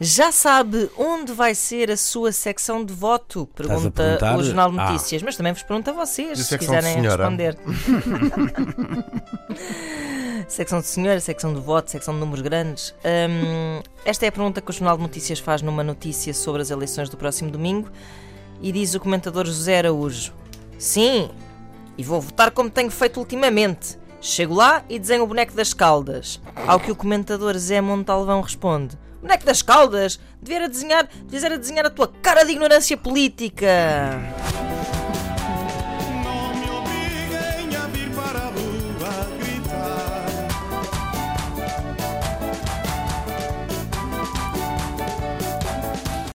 Já sabe onde vai ser a sua secção de voto? Pergunta o Jornal de Ah. Notícias. Mas também vos pergunto a vocês, E a se quiserem responder. secção de senhora, secção de voto, secção de números grandes. Hum, esta é a pergunta que o Jornal de Notícias faz numa notícia sobre as eleições do próximo domingo. E diz o comentador José Araújo: Sim, e vou votar como tenho feito ultimamente. Chego lá e desenho o boneco das caldas. Ao que o comentador Zé Montalvão responde: Boneco das caldas? Devia desenhar, devias era desenhar a tua cara de ignorância política.